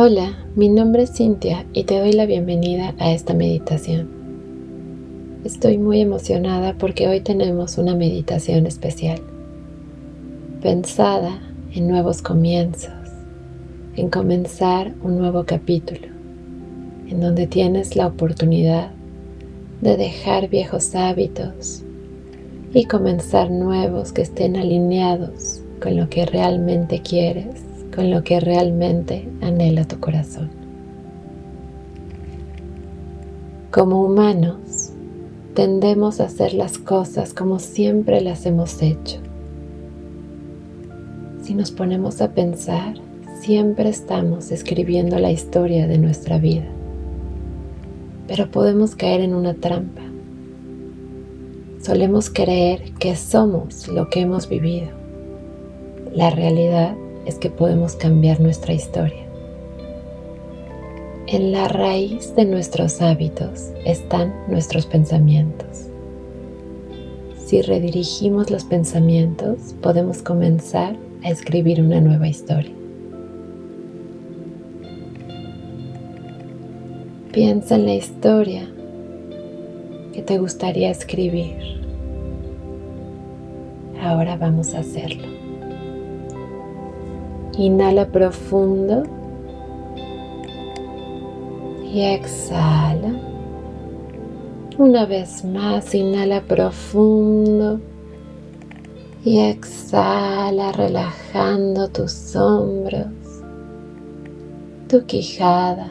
Hola, mi nombre es Cintia y te doy la bienvenida a esta meditación. Estoy muy emocionada porque hoy tenemos una meditación especial, pensada en nuevos comienzos, en comenzar un nuevo capítulo, en donde tienes la oportunidad de dejar viejos hábitos y comenzar nuevos que estén alineados con lo que realmente quieres con lo que realmente anhela tu corazón. Como humanos, tendemos a hacer las cosas como siempre las hemos hecho. Si nos ponemos a pensar, siempre estamos escribiendo la historia de nuestra vida. Pero podemos caer en una trampa. Solemos creer que somos lo que hemos vivido. La realidad es que podemos cambiar nuestra historia. En la raíz de nuestros hábitos están nuestros pensamientos. Si redirigimos los pensamientos, podemos comenzar a escribir una nueva historia. Piensa en la historia que te gustaría escribir. Ahora vamos a hacerlo. Inhala profundo y exhala. Una vez más, inhala profundo y exhala relajando tus hombros, tu quijada.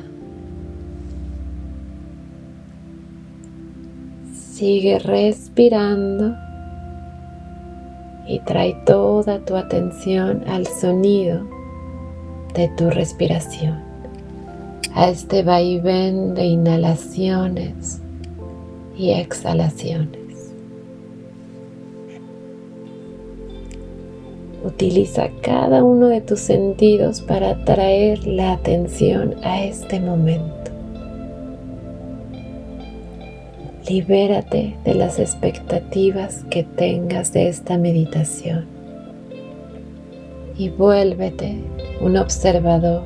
Sigue respirando y trae toda tu atención al sonido de tu respiración, a este vaivén de inhalaciones y exhalaciones. Utiliza cada uno de tus sentidos para traer la atención a este momento. Libérate de las expectativas que tengas de esta meditación y vuélvete un observador,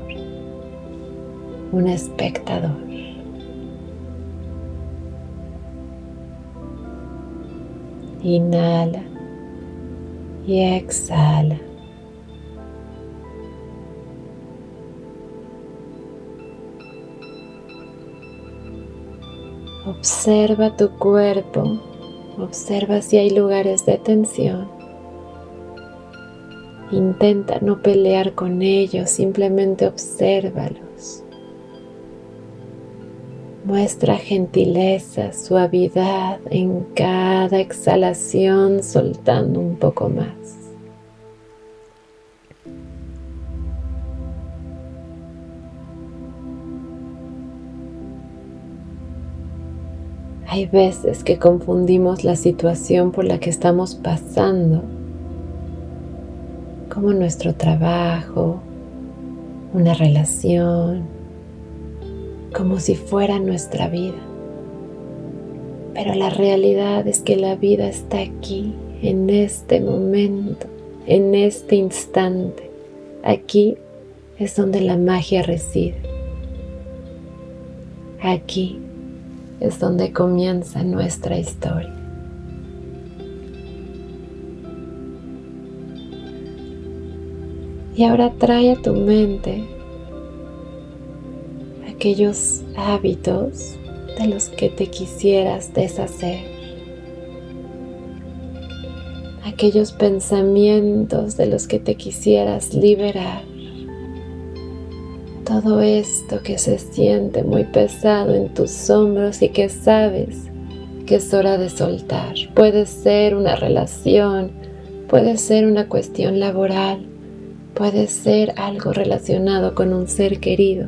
un espectador. Inhala y exhala. Observa tu cuerpo, observa si hay lugares de tensión Intenta no pelear con ellos, simplemente obsérvalos. Muestra gentileza, suavidad en cada exhalación, soltando un poco más. Hay veces que confundimos la situación por la que estamos pasando como nuestro trabajo, una relación, como si fuera nuestra vida. Pero la realidad es que la vida está aquí, en este momento, en este instante. Aquí es donde la magia reside. Aquí es donde comienza nuestra historia. Y ahora trae a tu mente aquellos hábitos de los que te quisieras deshacer, aquellos pensamientos de los que te quisieras liberar, todo esto que se siente muy pesado en tus hombros y que sabes que es hora de soltar. Puede ser una relación, puede ser una cuestión laboral, Puede ser algo relacionado con un ser querido.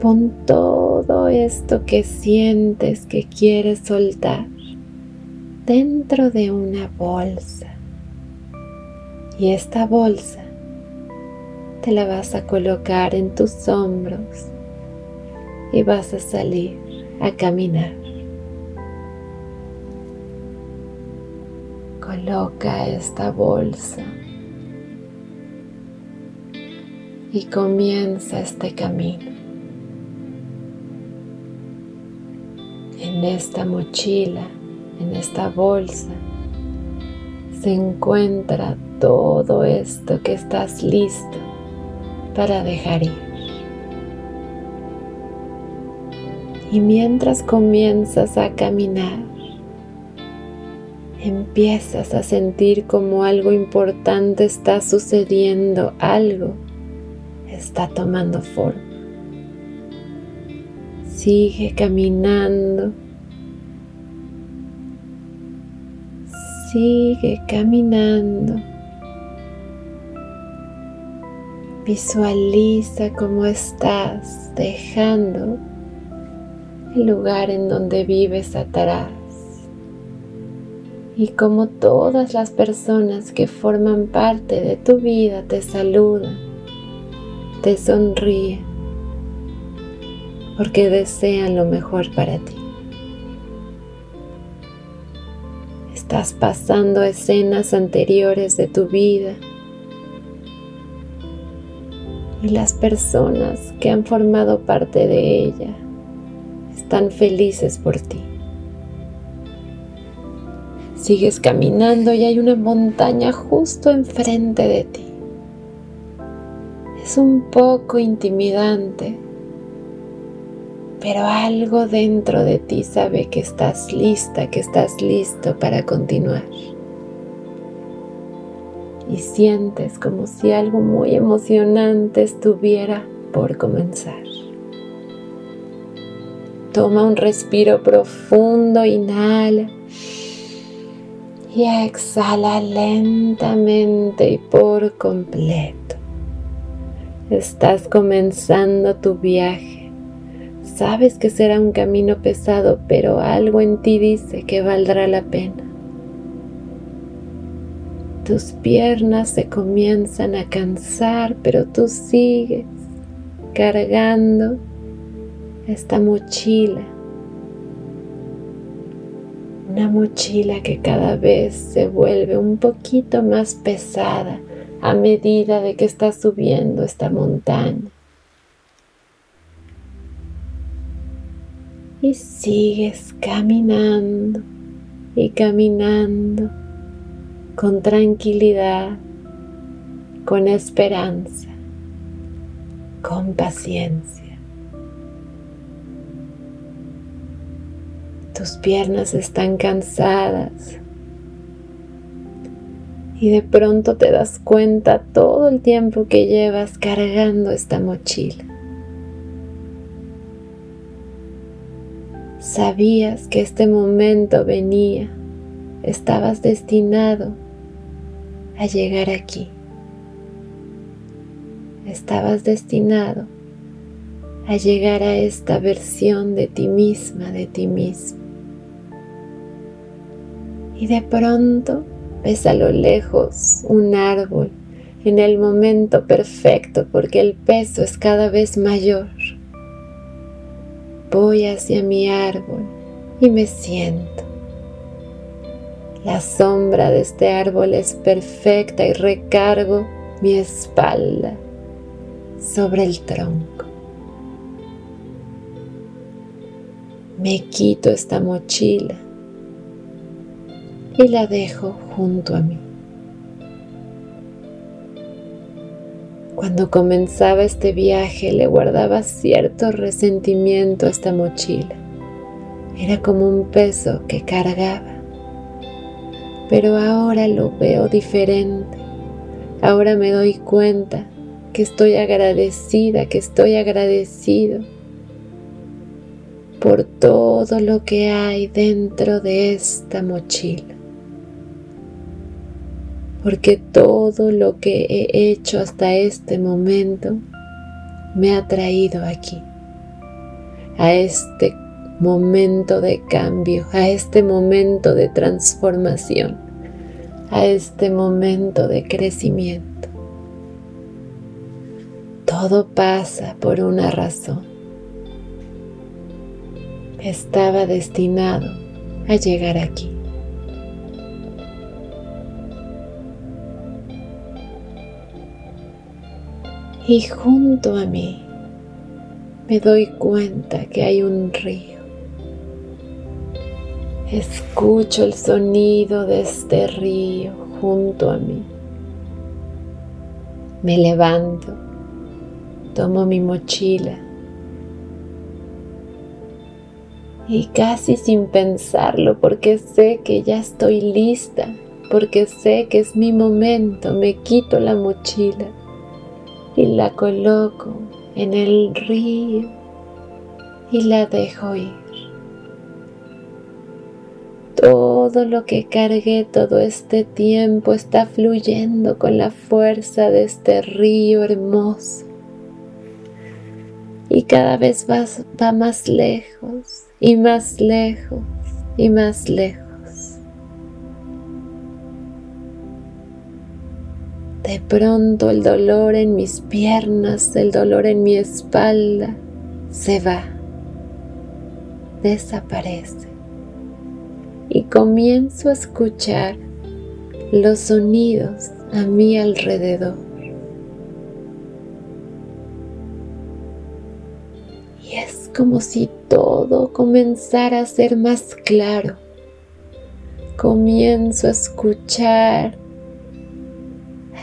Pon todo esto que sientes que quieres soltar dentro de una bolsa. Y esta bolsa te la vas a colocar en tus hombros y vas a salir a caminar. Coloca esta bolsa y comienza este camino. En esta mochila, en esta bolsa, se encuentra todo esto que estás listo para dejar ir. Y mientras comienzas a caminar, empiezas a sentir como algo importante está sucediendo, algo está tomando forma. Sigue caminando. Sigue caminando. Visualiza cómo estás dejando el lugar en donde vives atrás y cómo todas las personas que forman parte de tu vida te saludan, te sonríen, porque desean lo mejor para ti. Estás pasando escenas anteriores de tu vida y las personas que han formado parte de ella están felices por ti. Sigues caminando y hay una montaña justo enfrente de ti. Es un poco intimidante, pero algo dentro de ti sabe que estás lista, que estás listo para continuar. Y sientes como si algo muy emocionante estuviera por comenzar. Toma un respiro profundo, inhala y exhala lentamente y por completo. Estás comenzando tu viaje. Sabes que será un camino pesado, pero algo en ti dice que valdrá la pena. Tus piernas se comienzan a cansar, pero tú sigues cargando esta mochila. Una mochila que cada vez se vuelve un poquito más pesada a medida de que estás subiendo esta montaña. Y sigues caminando y caminando con tranquilidad, con esperanza, con paciencia. Tus piernas están cansadas y de pronto te das cuenta todo el tiempo que llevas cargando esta mochila. Sabías que este momento venía, estabas destinado a llegar aquí. Estabas destinado a llegar a esta versión de ti misma, de ti mismo. Y de pronto ves a lo lejos un árbol en el momento perfecto porque el peso es cada vez mayor. Voy hacia mi árbol y me siento. La sombra de este árbol es perfecta y recargo mi espalda sobre el tronco. Me quito esta mochila y la dejo junto a mí. Cuando comenzaba este viaje le guardaba cierto resentimiento a esta mochila. Era como un peso que cargaba. Pero ahora lo veo diferente. Ahora me doy cuenta que estoy agradecida, que estoy agradecido por todo lo que hay dentro de esta mochila porque todo lo que he hecho hasta este momento me ha traído aquí, a este momento de cambio, a este momento de transformación, a este momento de crecimiento. Todo pasa por una razón. Estaba destinado a llegar aquí. Y junto a mí me doy cuenta que hay un río. Escucho el sonido de este río junto a mí. Me levanto, tomo mi mochila y casi sin pensarlo porque sé que ya estoy lista, porque sé que es mi momento, me quito la mochila y la coloco en el río y la dejo ir. Todo lo que cargué todo este tiempo está fluyendo con la fuerza de este río hermoso. Y cada vez va, va más lejos y más lejos y más lejos. De pronto el dolor en mis piernas, el dolor en mi espalda se va, desaparece y comienzo a escuchar los sonidos a mi alrededor. Y es como si todo comenzara a ser más claro. Comienzo a escuchar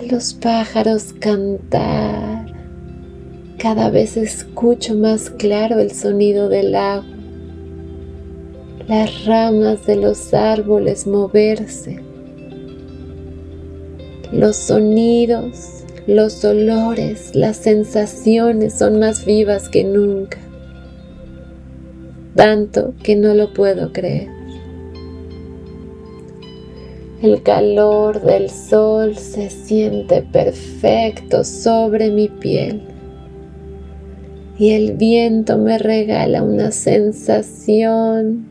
los pájaros cantar. Cada vez escucho más claro el sonido del agua las ramas de los árboles moverse, los sonidos, los olores, las sensaciones son más vivas que nunca, tanto que no lo puedo creer. El calor del sol se siente perfecto sobre mi piel y el viento me regala una sensación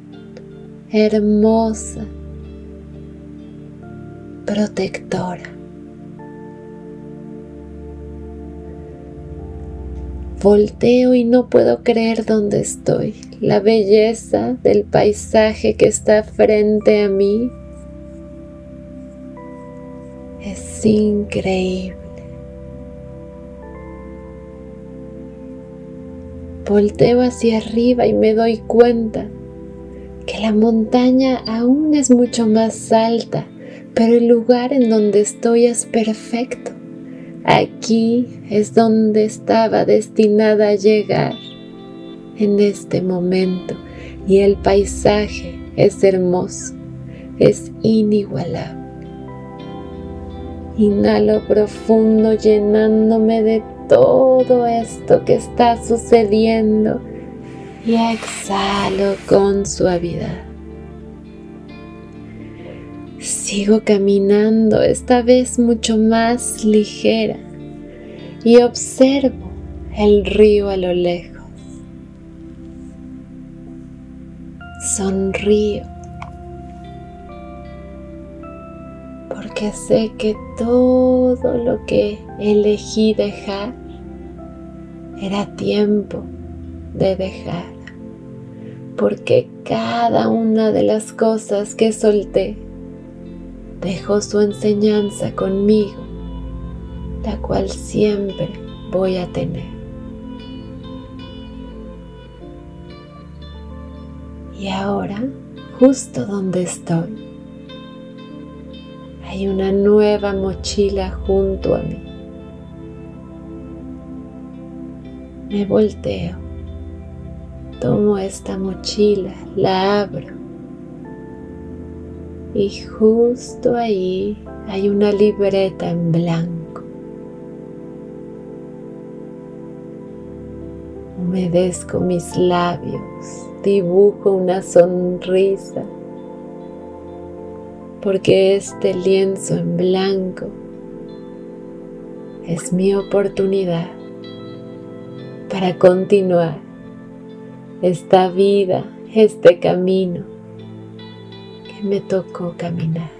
hermosa, protectora. Volteo y no puedo creer dónde estoy. La belleza del paisaje que está frente a mí es increíble. Volteo hacia arriba y me doy cuenta que la montaña aún es mucho más alta, pero el lugar en donde estoy es perfecto. Aquí es donde estaba destinada a llegar en este momento y el paisaje es hermoso, es inigualable. Inhalo profundo llenándome de todo esto que está sucediendo y exhalo con suavidad. Sigo caminando, esta vez mucho más ligera, y observo el río a lo lejos. Sonrío porque sé que todo lo que elegí dejar era tiempo de dejar porque cada una de las cosas que solté dejó su enseñanza conmigo, la cual siempre voy a tener. Y ahora, justo donde estoy, hay una nueva mochila junto a mí. Me volteo Tomo esta mochila, la abro y justo ahí hay una libreta en blanco. Humedezco mis labios, dibujo una sonrisa, porque este lienzo en blanco es mi oportunidad para continuar esta vida, este camino que me tocó caminar.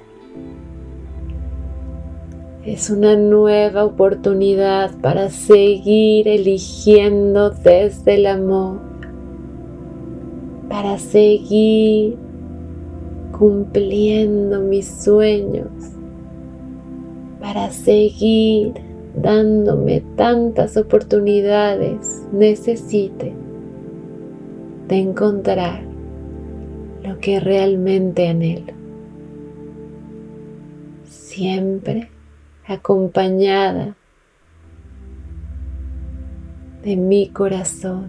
Es una nueva oportunidad para seguir eligiendo desde el amor, para seguir cumpliendo mis sueños, para seguir dándome tantas oportunidades necesite de encontrar lo que realmente anhelo. Siempre acompañada de mi corazón,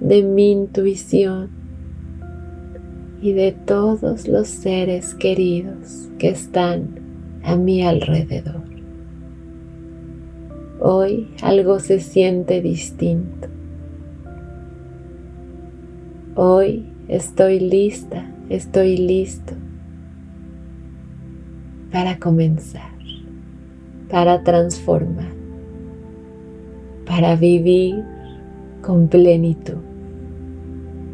de mi intuición y de todos los seres queridos que están a mi alrededor. Hoy algo se siente distinto. Hoy estoy lista, estoy listo para comenzar, para transformar, para vivir con plenitud,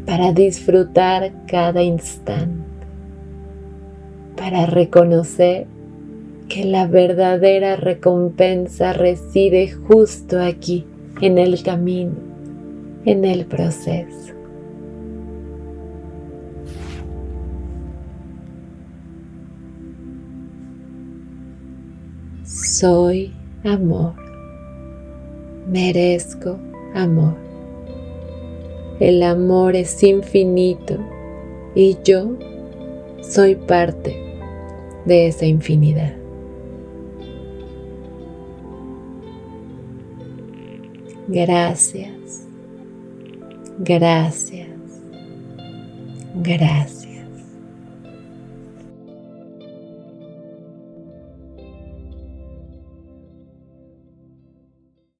para disfrutar cada instante, para reconocer que la verdadera recompensa reside justo aquí, en el camino, en el proceso. Soy amor, merezco amor. El amor es infinito y yo soy parte de esa infinidad. Gracias, gracias, gracias.